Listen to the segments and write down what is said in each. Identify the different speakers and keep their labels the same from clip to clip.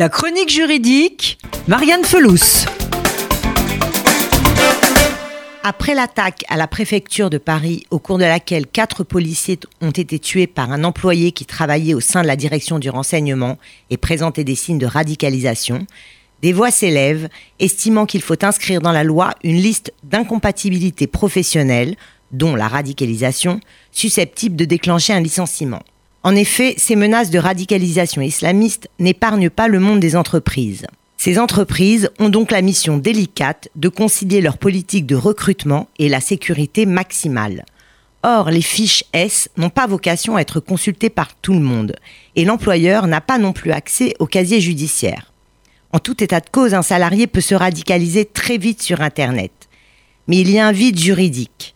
Speaker 1: La chronique juridique, Marianne Felous.
Speaker 2: Après l'attaque à la préfecture de Paris, au cours de laquelle quatre policiers ont été tués par un employé qui travaillait au sein de la direction du renseignement et présentait des signes de radicalisation, des voix s'élèvent, estimant qu'il faut inscrire dans la loi une liste d'incompatibilités professionnelles, dont la radicalisation, susceptible de déclencher un licenciement. En effet, ces menaces de radicalisation islamiste n'épargnent pas le monde des entreprises. Ces entreprises ont donc la mission délicate de concilier leur politique de recrutement et la sécurité maximale. Or, les fiches S n'ont pas vocation à être consultées par tout le monde, et l'employeur n'a pas non plus accès au casier judiciaire. En tout état de cause, un salarié peut se radicaliser très vite sur Internet. Mais il y a un vide juridique.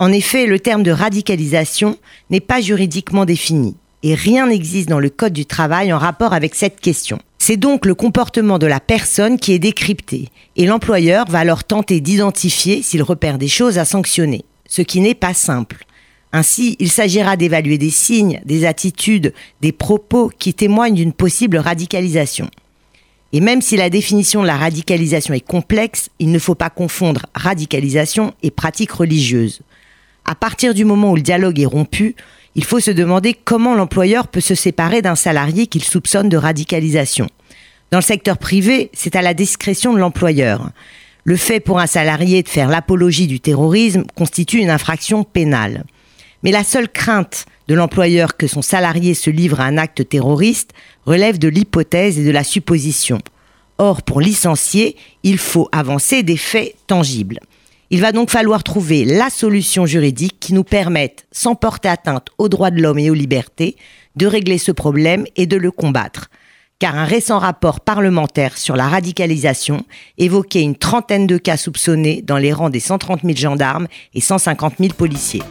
Speaker 2: En effet, le terme de radicalisation n'est pas juridiquement défini et rien n'existe dans le Code du travail en rapport avec cette question. C'est donc le comportement de la personne qui est décrypté, et l'employeur va alors tenter d'identifier s'il repère des choses à sanctionner, ce qui n'est pas simple. Ainsi, il s'agira d'évaluer des signes, des attitudes, des propos qui témoignent d'une possible radicalisation. Et même si la définition de la radicalisation est complexe, il ne faut pas confondre radicalisation et pratique religieuse. À partir du moment où le dialogue est rompu, il faut se demander comment l'employeur peut se séparer d'un salarié qu'il soupçonne de radicalisation. Dans le secteur privé, c'est à la discrétion de l'employeur. Le fait pour un salarié de faire l'apologie du terrorisme constitue une infraction pénale. Mais la seule crainte de l'employeur que son salarié se livre à un acte terroriste relève de l'hypothèse et de la supposition. Or, pour licencier, il faut avancer des faits tangibles. Il va donc falloir trouver la solution juridique qui nous permette, sans porter atteinte aux droits de l'homme et aux libertés, de régler ce problème et de le combattre. Car un récent rapport parlementaire sur la radicalisation évoquait une trentaine de cas soupçonnés dans les rangs des 130 000 gendarmes et 150 000 policiers.